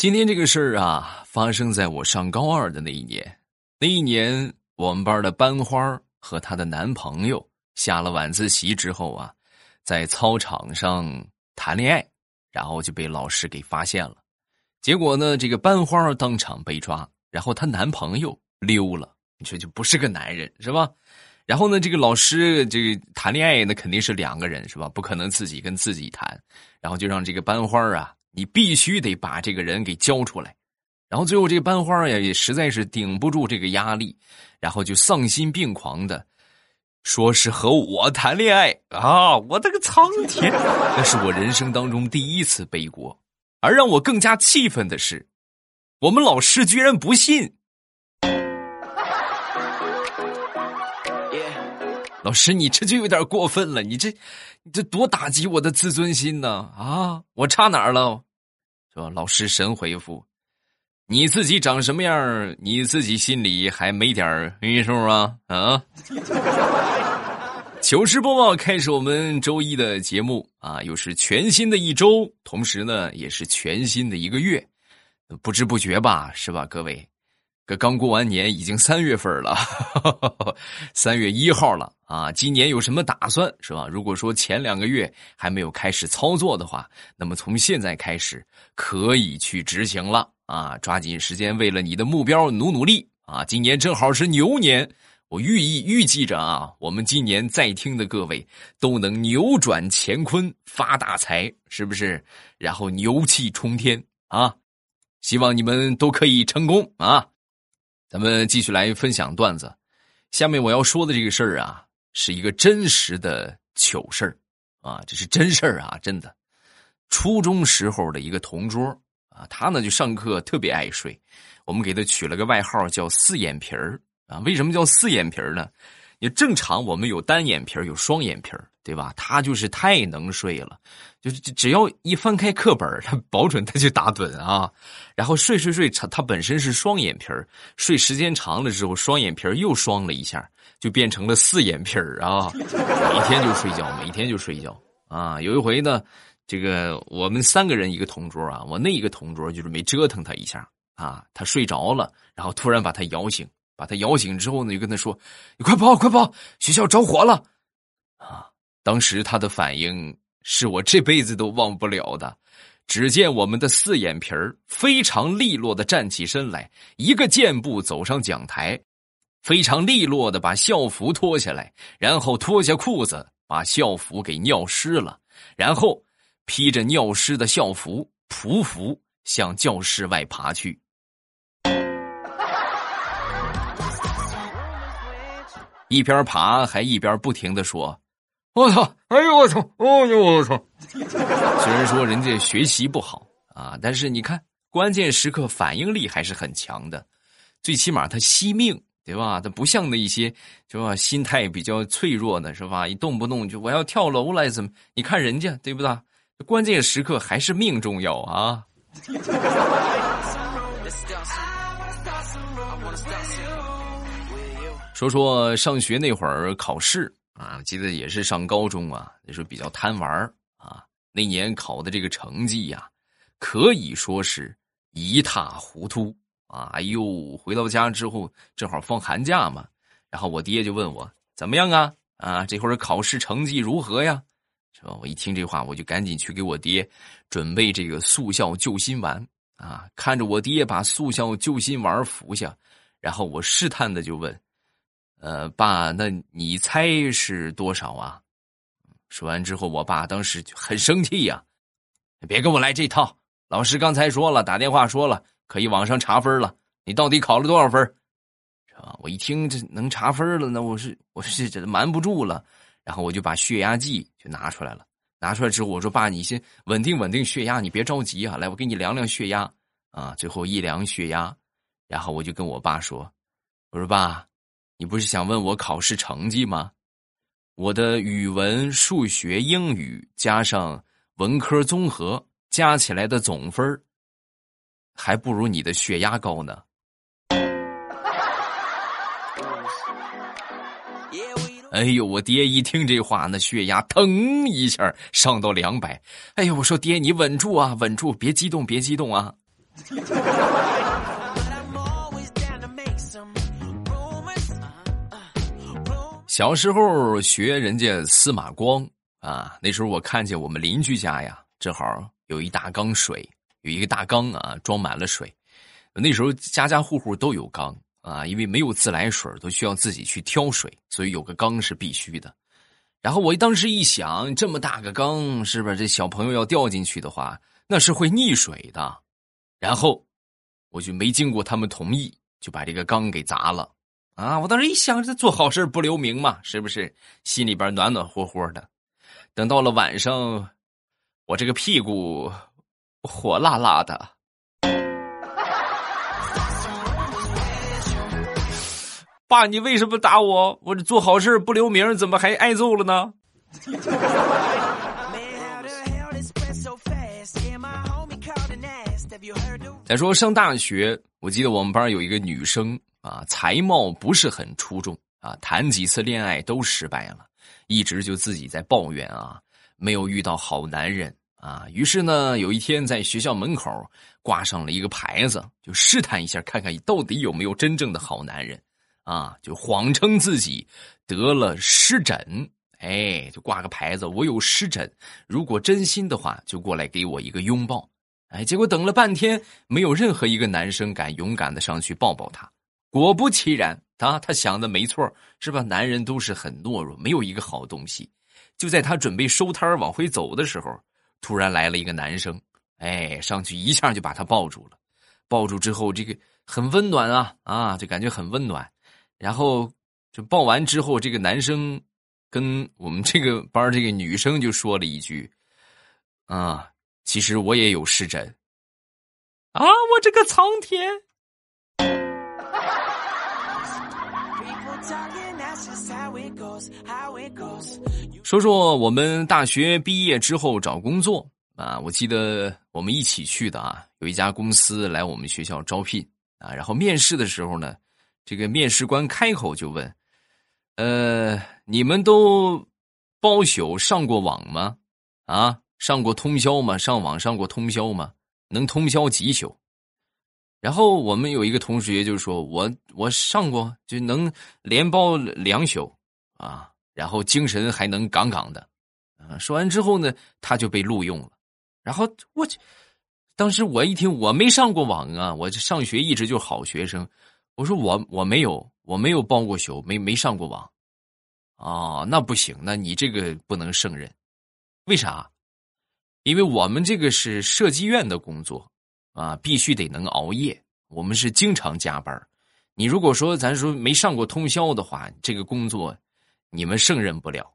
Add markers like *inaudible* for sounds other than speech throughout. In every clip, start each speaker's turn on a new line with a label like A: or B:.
A: 今天这个事儿啊，发生在我上高二的那一年。那一年，我们班的班花和她的男朋友下了晚自习之后啊，在操场上谈恋爱，然后就被老师给发现了。结果呢，这个班花当场被抓，然后她男朋友溜了。你说就不是个男人是吧？然后呢，这个老师这个谈恋爱那肯定是两个人是吧？不可能自己跟自己谈，然后就让这个班花啊。你必须得把这个人给交出来，然后最后这个班花呀也实在是顶不住这个压力，然后就丧心病狂的说是和我谈恋爱啊！我的个苍天，那是我人生当中第一次背锅，而让我更加气愤的是，我们老师居然不信。老师，你这就有点过分了，你这，你这多打击我的自尊心呢！啊，我差哪儿了？老师神回复：你自己长什么样，你自己心里还没点约数啊？啊！糗事播报开始，我们周一的节目啊，又是全新的一周，同时呢，也是全新的一个月，不知不觉吧，是吧，各位？这刚过完年，已经三月份了，三月一号了啊！今年有什么打算是吧？如果说前两个月还没有开始操作的话，那么从现在开始可以去执行了啊！抓紧时间，为了你的目标努努力啊！今年正好是牛年，我寓意预计着啊，我们今年在听的各位都能扭转乾坤，发大财，是不是？然后牛气冲天啊！希望你们都可以成功啊！咱们继续来分享段子。下面我要说的这个事儿啊，是一个真实的糗事儿啊，这是真事儿啊，真的。初中时候的一个同桌啊，他呢就上课特别爱睡，我们给他取了个外号叫“四眼皮儿”啊。为什么叫四眼皮儿呢？也正常，我们有单眼皮儿，有双眼皮儿，对吧？他就是太能睡了，就是只要一翻开课本，他保准他就打盹啊。然后睡睡睡，他他本身是双眼皮儿，睡时间长了之后，双眼皮儿又双了一下，就变成了四眼皮儿啊。每天就睡觉，每天就睡觉啊。有一回呢，这个我们三个人一个同桌啊，我那一个同桌就是没折腾他一下啊，他睡着了，然后突然把他摇醒。把他摇醒之后呢，就跟他说：“你快跑，快跑，学校着火了！”当时他的反应是我这辈子都忘不了的。只见我们的四眼皮儿非常利落的站起身来，一个箭步走上讲台，非常利落的把校服脱下来，然后脱下裤子把校服给尿湿了，然后披着尿湿的校服匍匐向教室外爬去。一边爬还一边不停的说：“我操！哎呦我操！哦呦我操！” *laughs* 虽然说人家学习不好啊，但是你看关键时刻反应力还是很强的，最起码他惜命，对吧？他不像那一些是吧，心态比较脆弱的是吧？一动不动就我要跳楼了怎么？你看人家对不对？关键时刻还是命重要啊！说说上学那会儿考试啊，记得也是上高中啊，那时候比较贪玩啊。那年考的这个成绩呀，可以说是一塌糊涂啊！哎呦，回到家之后正好放寒假嘛，然后我爹就问我怎么样啊？啊，这会儿考试成绩如何呀？是吧？我一听这话，我就赶紧去给我爹准备这个速效救心丸啊。看着我爹把速效救心丸服下，然后我试探的就问。呃，爸，那你猜是多少啊？说完之后，我爸当时就很生气呀，别跟我来这套。老师刚才说了，打电话说了，可以网上查分了。你到底考了多少分？是吧？我一听这能查分了，那我是我是这瞒不住了，然后我就把血压计就拿出来了。拿出来之后，我说爸，你先稳定稳定血压，你别着急啊。来，我给你量量血压啊。最后一量血压，然后我就跟我爸说，我说爸。你不是想问我考试成绩吗？我的语文、数学、英语加上文科综合加起来的总分还不如你的血压高呢。哎呦，我爹一听这话，那血压腾一下上到两百。哎呦，我说爹，你稳住啊，稳住，别激动，别激动啊。小时候学人家司马光啊，那时候我看见我们邻居家呀，正好有一大缸水，有一个大缸啊，装满了水。那时候家家户户都有缸啊，因为没有自来水，都需要自己去挑水，所以有个缸是必须的。然后我当时一想，这么大个缸，是不是这小朋友要掉进去的话，那是会溺水的。然后我就没经过他们同意，就把这个缸给砸了。啊！我当时一想，这做好事不留名嘛，是不是？心里边暖暖和和的。等到了晚上，我这个屁股火辣辣的。爸，你为什么打我？我这做好事不留名，怎么还挨揍了呢？*laughs* 再说上大学，我记得我们班有一个女生。啊，才貌不是很出众啊，谈几次恋爱都失败了，一直就自己在抱怨啊，没有遇到好男人啊。于是呢，有一天在学校门口挂上了一个牌子，就试探一下，看看到底有没有真正的好男人啊。就谎称自己得了湿疹，哎，就挂个牌子，我有湿疹，如果真心的话，就过来给我一个拥抱。哎，结果等了半天，没有任何一个男生敢勇敢的上去抱抱他。果不其然，他他想的没错，是吧？男人都是很懦弱，没有一个好东西。就在他准备收摊往回走的时候，突然来了一个男生，哎，上去一下就把他抱住了。抱住之后，这个很温暖啊啊，就感觉很温暖。然后就抱完之后，这个男生跟我们这个班这个女生就说了一句：“啊，其实我也有湿疹。”啊，我这个苍天！说说我们大学毕业之后找工作啊，我记得我们一起去的啊，有一家公司来我们学校招聘啊，然后面试的时候呢，这个面试官开口就问：“呃，你们都包宿上过网吗？啊，上过通宵吗？上网上过通宵吗？能通宵几宿？”然后我们有一个同学就说：“我我上过，就能连包两宿啊，然后精神还能杠杠的。”啊，说完之后呢，他就被录用了。然后我，当时我一听，我没上过网啊，我上学一直就好学生。我说我我没有，我没有包过宿，没没上过网。啊，那不行，那你这个不能胜任。为啥？因为我们这个是设计院的工作。啊，必须得能熬夜。我们是经常加班你如果说咱说没上过通宵的话，这个工作你们胜任不了。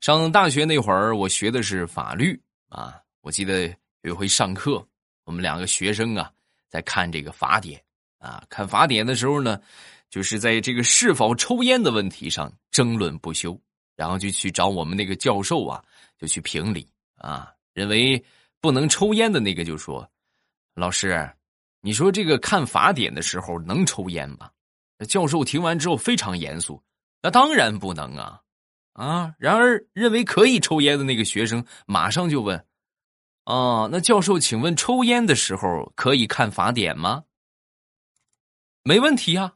A: 上大学那会儿，我学的是法律啊。我记得有一回上课，我们两个学生啊在看这个法典啊。看法典的时候呢，就是在这个是否抽烟的问题上争论不休。然后就去找我们那个教授啊，就去评理啊。认为不能抽烟的那个就说：“老师，你说这个看法典的时候能抽烟吗？”教授听完之后非常严肃：“那当然不能啊！”啊，然而认为可以抽烟的那个学生马上就问：“啊，那教授，请问抽烟的时候可以看法典吗？”没问题啊。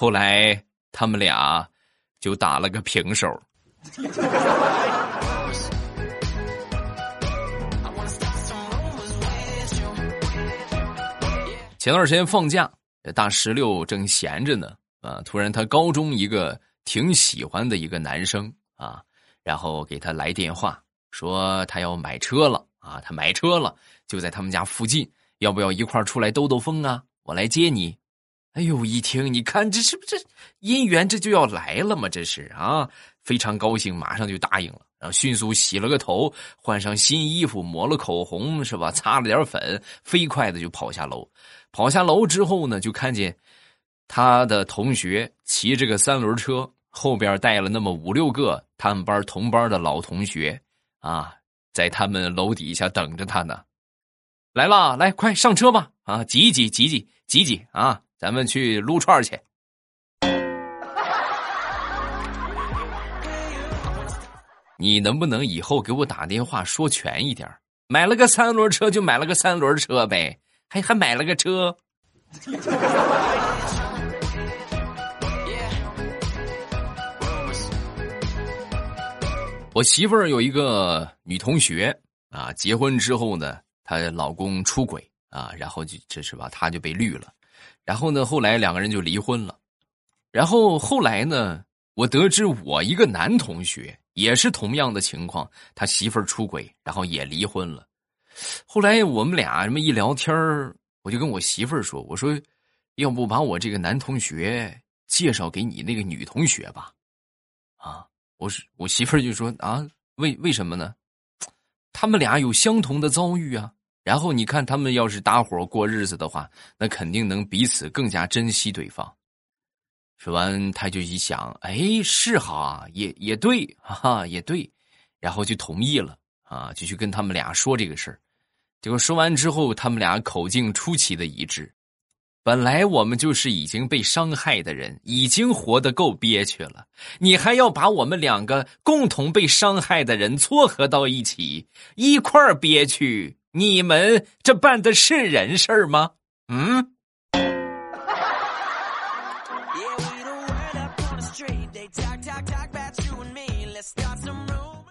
A: 后来他们俩就打了个平手。前段时间放假，大石榴正闲着呢，啊，突然他高中一个挺喜欢的一个男生啊，然后给他来电话，说他要买车了啊，他买车了，就在他们家附近，要不要一块出来兜兜风啊？我来接你。哎呦！一听，你看这是不是姻缘？这就要来了吗？这是啊，非常高兴，马上就答应了。然后迅速洗了个头，换上新衣服，抹了口红，是吧？擦了点粉，飞快的就跑下楼。跑下楼之后呢，就看见他的同学骑着个三轮车，后边带了那么五六个他们班同班的老同学啊，在他们楼底下等着他呢。来了，来，快上车吧！啊，挤挤挤挤挤挤啊！咱们去撸串去。*laughs* 你能不能以后给我打电话说全一点？买了个三轮车就买了个三轮车呗，还还买了个车。*laughs* 我媳妇儿有一个女同学啊，结婚之后呢，她老公出轨啊，然后就这是吧，她就被绿了。然后呢，后来两个人就离婚了。然后后来呢，我得知我一个男同学也是同样的情况，他媳妇儿出轨，然后也离婚了。后来我们俩这么一聊天我就跟我媳妇儿说：“我说，要不把我这个男同学介绍给你那个女同学吧？”啊，我是我媳妇儿就说：“啊，为为什么呢？他们俩有相同的遭遇啊。然后你看他们要是搭伙过日子的话，那肯定能彼此更加珍惜对方。”说完，他就一想：“哎，是哈，也也对，哈哈，也对。”然后就同意了啊，就去跟他们俩说这个事儿。结果说完之后，他们俩口径出奇的一致。本来我们就是已经被伤害的人，已经活得够憋屈了，你还要把我们两个共同被伤害的人撮合到一起，一块儿憋屈？你们这办的是人事吗？嗯？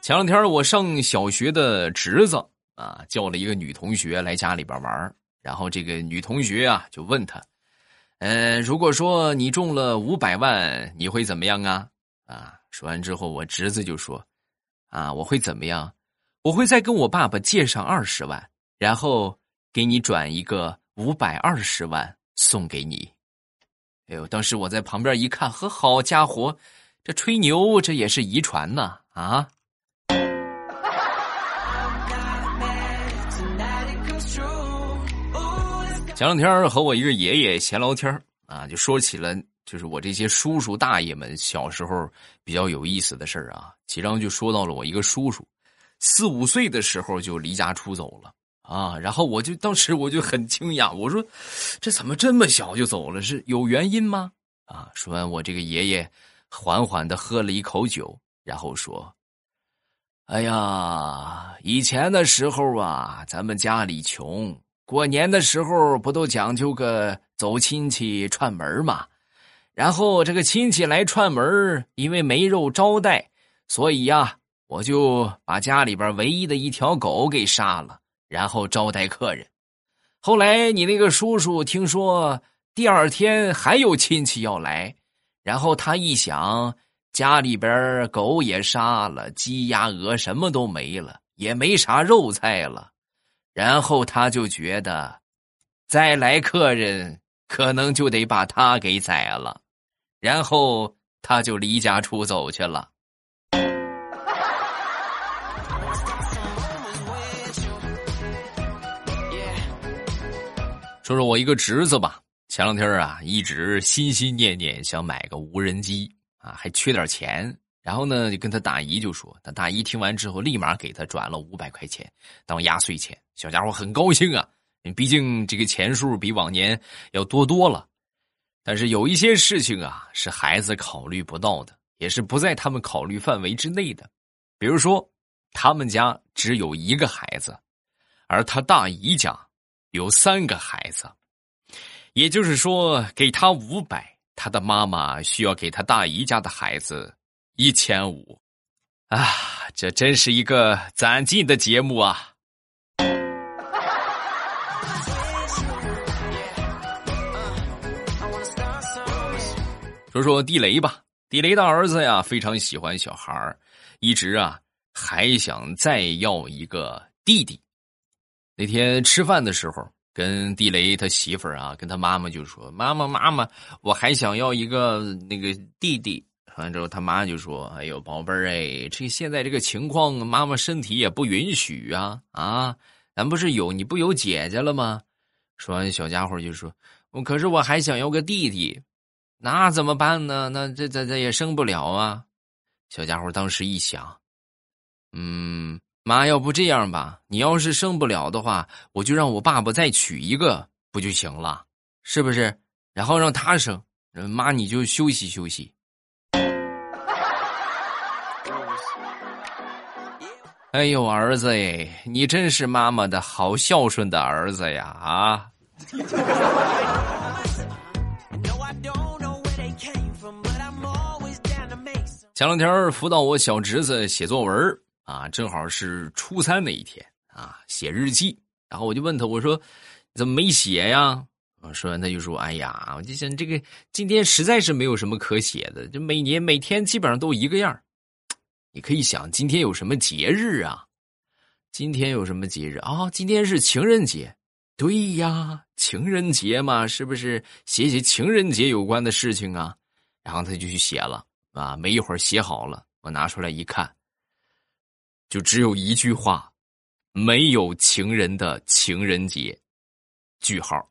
A: 前两天我上小学的侄子。啊，叫了一个女同学来家里边玩然后这个女同学啊就问他，嗯，如果说你中了五百万，你会怎么样啊？啊，说完之后，我侄子就说，啊，我会怎么样？我会再跟我爸爸借上二十万，然后给你转一个五百二十万送给你。哎呦，当时我在旁边一看，呵，好家伙，这吹牛这也是遗传呐啊！*laughs* 前两天和我一个爷爷闲聊天啊，就说起了就是我这些叔叔大爷们小时候比较有意思的事儿啊。其中就说到了我一个叔叔，四五岁的时候就离家出走了啊。然后我就当时我就很惊讶，我说这怎么这么小就走了？是有原因吗？啊！说完，我这个爷爷缓缓的喝了一口酒，然后说：“哎呀，以前的时候啊，咱们家里穷。”过年的时候不都讲究个走亲戚串门嘛？然后这个亲戚来串门，因为没肉招待，所以呀，我就把家里边唯一的一条狗给杀了，然后招待客人。后来你那个叔叔听说第二天还有亲戚要来，然后他一想，家里边狗也杀了，鸡鸭鹅什么都没了，也没啥肉菜了。然后他就觉得，再来客人可能就得把他给宰了，然后他就离家出走去了。说说我一个侄子吧，前两天啊，一直心心念念想买个无人机啊，还缺点钱。然后呢，就跟他大姨就说，他大姨听完之后，立马给他转了五百块钱当压岁钱。小家伙很高兴啊，毕竟这个钱数比往年要多多了。但是有一些事情啊，是孩子考虑不到的，也是不在他们考虑范围之内的。比如说，他们家只有一个孩子，而他大姨家有三个孩子，也就是说，给他五百，他的妈妈需要给他大姨家的孩子。一千五，啊，这真是一个攒劲的节目啊！说说地雷吧，地雷的儿子呀，非常喜欢小孩一直啊还想再要一个弟弟。那天吃饭的时候，跟地雷他媳妇儿啊，跟他妈妈就说：“妈妈，妈妈，我还想要一个那个弟弟。”完之后，他妈就说：“哎呦，宝贝儿，哎，这现在这个情况，妈妈身体也不允许啊啊！咱不是有你不有姐姐了吗？”说完，小家伙就说：“我可是我还想要个弟弟，那怎么办呢？那这这这也生不了啊！”小家伙当时一想：“嗯，妈，要不这样吧，你要是生不了的话，我就让我爸爸再娶一个不就行了？是不是？然后让他生，妈你就休息休息。*laughs* ”哎呦，儿子哎，你真是妈妈的好孝顺的儿子呀！啊。前两天辅导我小侄子写作文啊，正好是初三那一天啊，写日记。然后我就问他，我说怎么没写呀？我说完他就说：“哎呀，我就想这个今天实在是没有什么可写的，就每年每天基本上都一个样你可以想今天有什么节日啊？今天有什么节日啊？今天是情人节，对呀，情人节嘛，是不是写写情人节有关的事情啊？然后他就去写了。”啊！没一会儿写好了，我拿出来一看，就只有一句话：没有情人的情人节。句号。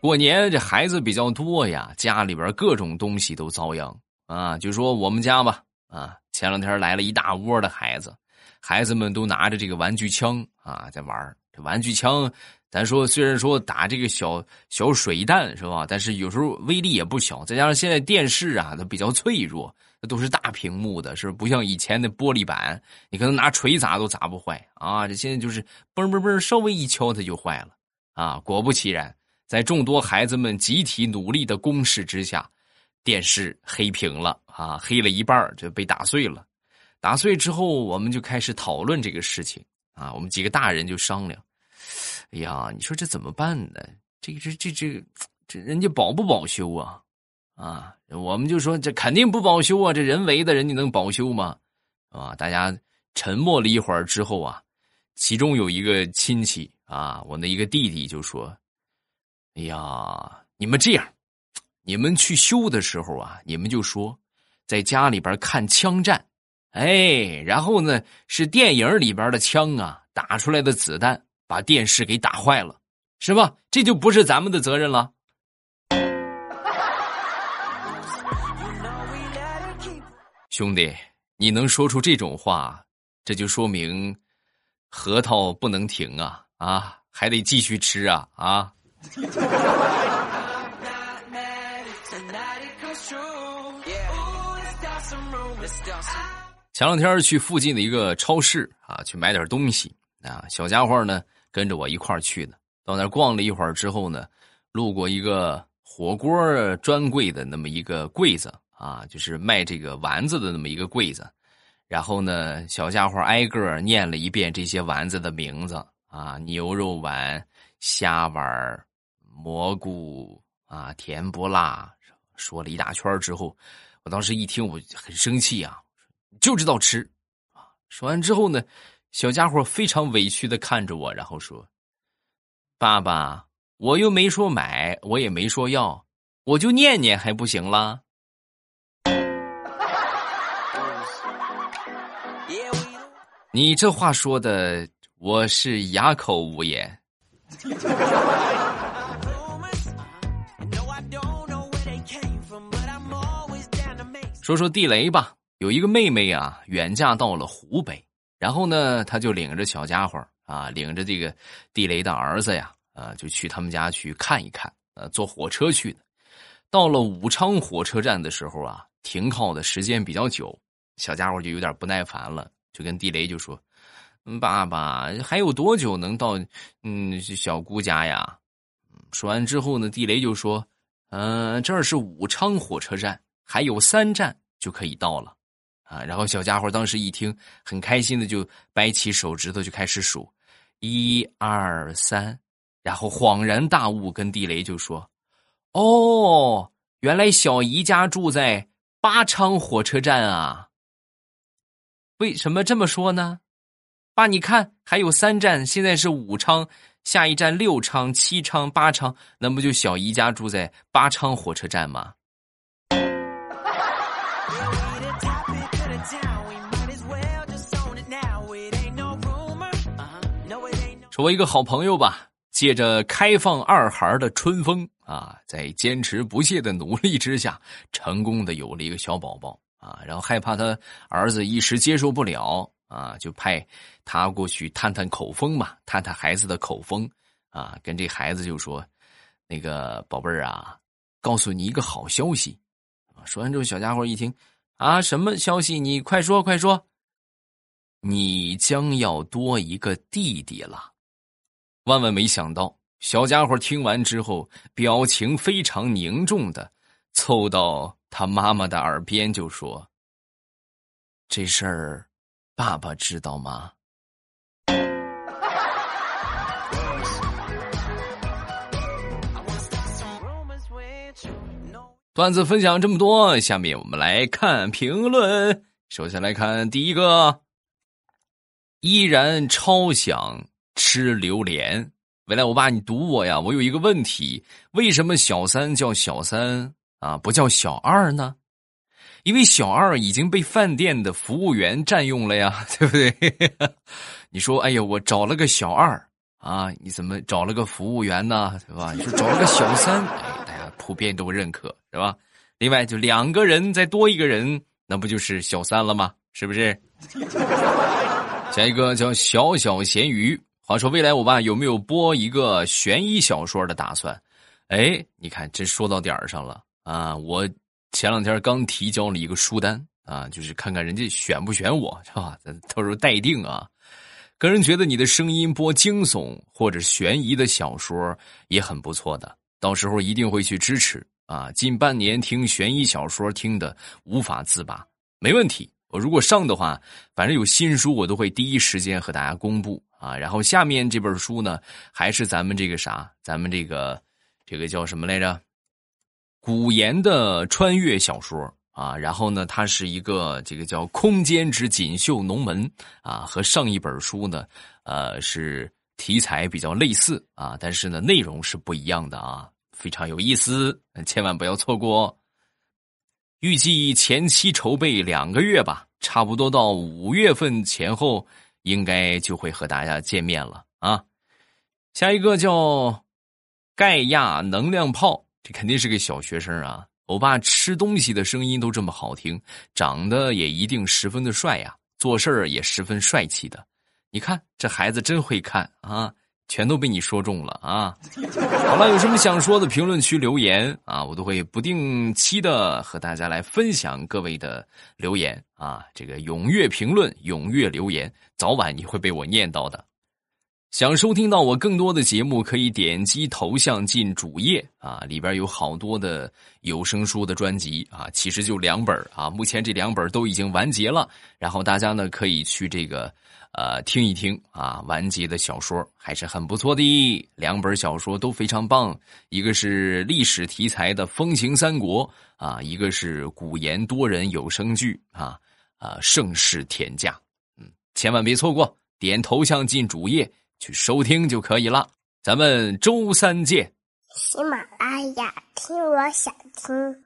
A: 过年这孩子比较多呀，家里边各种东西都遭殃啊！就说我们家吧，啊，前两天来了一大窝的孩子，孩子们都拿着这个玩具枪啊，在玩这玩具枪。咱说，虽然说打这个小小水弹是吧，但是有时候威力也不小。再加上现在电视啊，它比较脆弱，它都是大屏幕的，是不像以前的玻璃板，你可能拿锤砸都砸不坏啊。这现在就是嘣嘣嘣，稍微一敲它就坏了啊。果不其然，在众多孩子们集体努力的攻势之下，电视黑屏了啊，黑了一半就被打碎了。打碎之后，我们就开始讨论这个事情啊，我们几个大人就商量。哎呀，你说这怎么办呢？这个这这这这人家保不保修啊？啊，我们就说这肯定不保修啊！这人为的，人家能保修吗？啊，大家沉默了一会儿之后啊，其中有一个亲戚啊，我那一个弟弟就说：“哎呀，你们这样，你们去修的时候啊，你们就说在家里边看枪战，哎，然后呢是电影里边的枪啊，打出来的子弹。”把电视给打坏了，是吧？这就不是咱们的责任了。*laughs* 兄弟，你能说出这种话，这就说明核桃不能停啊啊，还得继续吃啊啊！*laughs* 前两天去附近的一个超市啊，去买点东西啊，小家伙呢。跟着我一块儿去的，到那逛了一会儿之后呢，路过一个火锅专柜的那么一个柜子啊，就是卖这个丸子的那么一个柜子。然后呢，小家伙挨个念了一遍这些丸子的名字啊，牛肉丸、虾丸、蘑菇啊，甜不辣，说了一大圈之后，我当时一听我很生气啊，就知道吃啊。说完之后呢。小家伙非常委屈的看着我，然后说：“爸爸，我又没说买，我也没说要，我就念念还不行了？”你这话说的，我是哑口无言。说说地雷吧，有一个妹妹啊，远嫁到了湖北。然后呢，他就领着小家伙啊，领着这个地雷的儿子呀，啊，就去他们家去看一看。呃，坐火车去的。到了武昌火车站的时候啊，停靠的时间比较久，小家伙就有点不耐烦了，就跟地雷就说：“爸爸，还有多久能到嗯小姑家呀？”说完之后呢，地雷就说：“嗯，这是武昌火车站，还有三站就可以到了。”啊！然后小家伙当时一听，很开心的就掰起手指头就开始数，一二三，然后恍然大悟，跟地雷就说：“哦，原来小姨家住在八昌火车站啊！为什么这么说呢？爸，你看还有三站，现在是武昌，下一站六昌、七昌、八昌，那不就小姨家住在八昌火车站吗？”说我一个好朋友吧，借着开放二孩的春风啊，在坚持不懈的努力之下，成功的有了一个小宝宝啊。然后害怕他儿子一时接受不了啊，就派他过去探探口风嘛，探探孩子的口风啊，跟这孩子就说：“那个宝贝儿啊，告诉你一个好消息。”说完之后，小家伙一听，啊，什么消息？你快说，快说！你将要多一个弟弟了。万万没想到，小家伙听完之后，表情非常凝重的凑到他妈妈的耳边就说：“这事儿，爸爸知道吗？”段子分享这么多，下面我们来看评论。首先来看第一个，依然超想吃榴莲。未来我爸，你堵我呀！我有一个问题，为什么小三叫小三啊，不叫小二呢？因为小二已经被饭店的服务员占用了呀，*laughs* 对不对？你说，哎呀，我找了个小二啊，你怎么找了个服务员呢？对吧？你说找了个小三。哎，大家普遍都认可，是吧？另外，就两个人再多一个人，那不就是小三了吗？是不是？*laughs* 下一个叫小小咸鱼。话说，未来我爸有没有播一个悬疑小说的打算？哎，你看，这说到点儿上了啊！我前两天刚提交了一个书单啊，就是看看人家选不选我，是吧？到时候待定啊。个人觉得你的声音播惊悚或者悬疑的小说也很不错的。到时候一定会去支持啊！近半年听悬疑小说听的无法自拔，没问题。我如果上的话，反正有新书我都会第一时间和大家公布啊。然后下面这本书呢，还是咱们这个啥，咱们这个这个叫什么来着？古言的穿越小说啊。然后呢，它是一个这个叫空间之锦绣龙门啊，和上一本书呢，呃是。题材比较类似啊，但是呢，内容是不一样的啊，非常有意思，千万不要错过。预计前期筹备两个月吧，差不多到五月份前后，应该就会和大家见面了啊。下一个叫盖亚能量炮，这肯定是个小学生啊。欧巴吃东西的声音都这么好听，长得也一定十分的帅呀，做事儿也十分帅气的。你看这孩子真会看啊，全都被你说中了啊！*laughs* 好了，有什么想说的，评论区留言啊，我都会不定期的和大家来分享各位的留言啊。这个踊跃评论，踊跃留言，早晚你会被我念到的。想收听到我更多的节目，可以点击头像进主页啊，里边有好多的有声书的专辑啊，其实就两本啊，目前这两本都已经完结了，然后大家呢可以去这个。呃，听一听啊，完结的小说还是很不错的，两本小说都非常棒。一个是历史题材的《风行三国》啊，一个是古言多人有声剧啊，啊，盛世天价，嗯，千万别错过，点头像进主页去收听就可以了。咱们周三见。
B: 喜马拉雅，听我想听。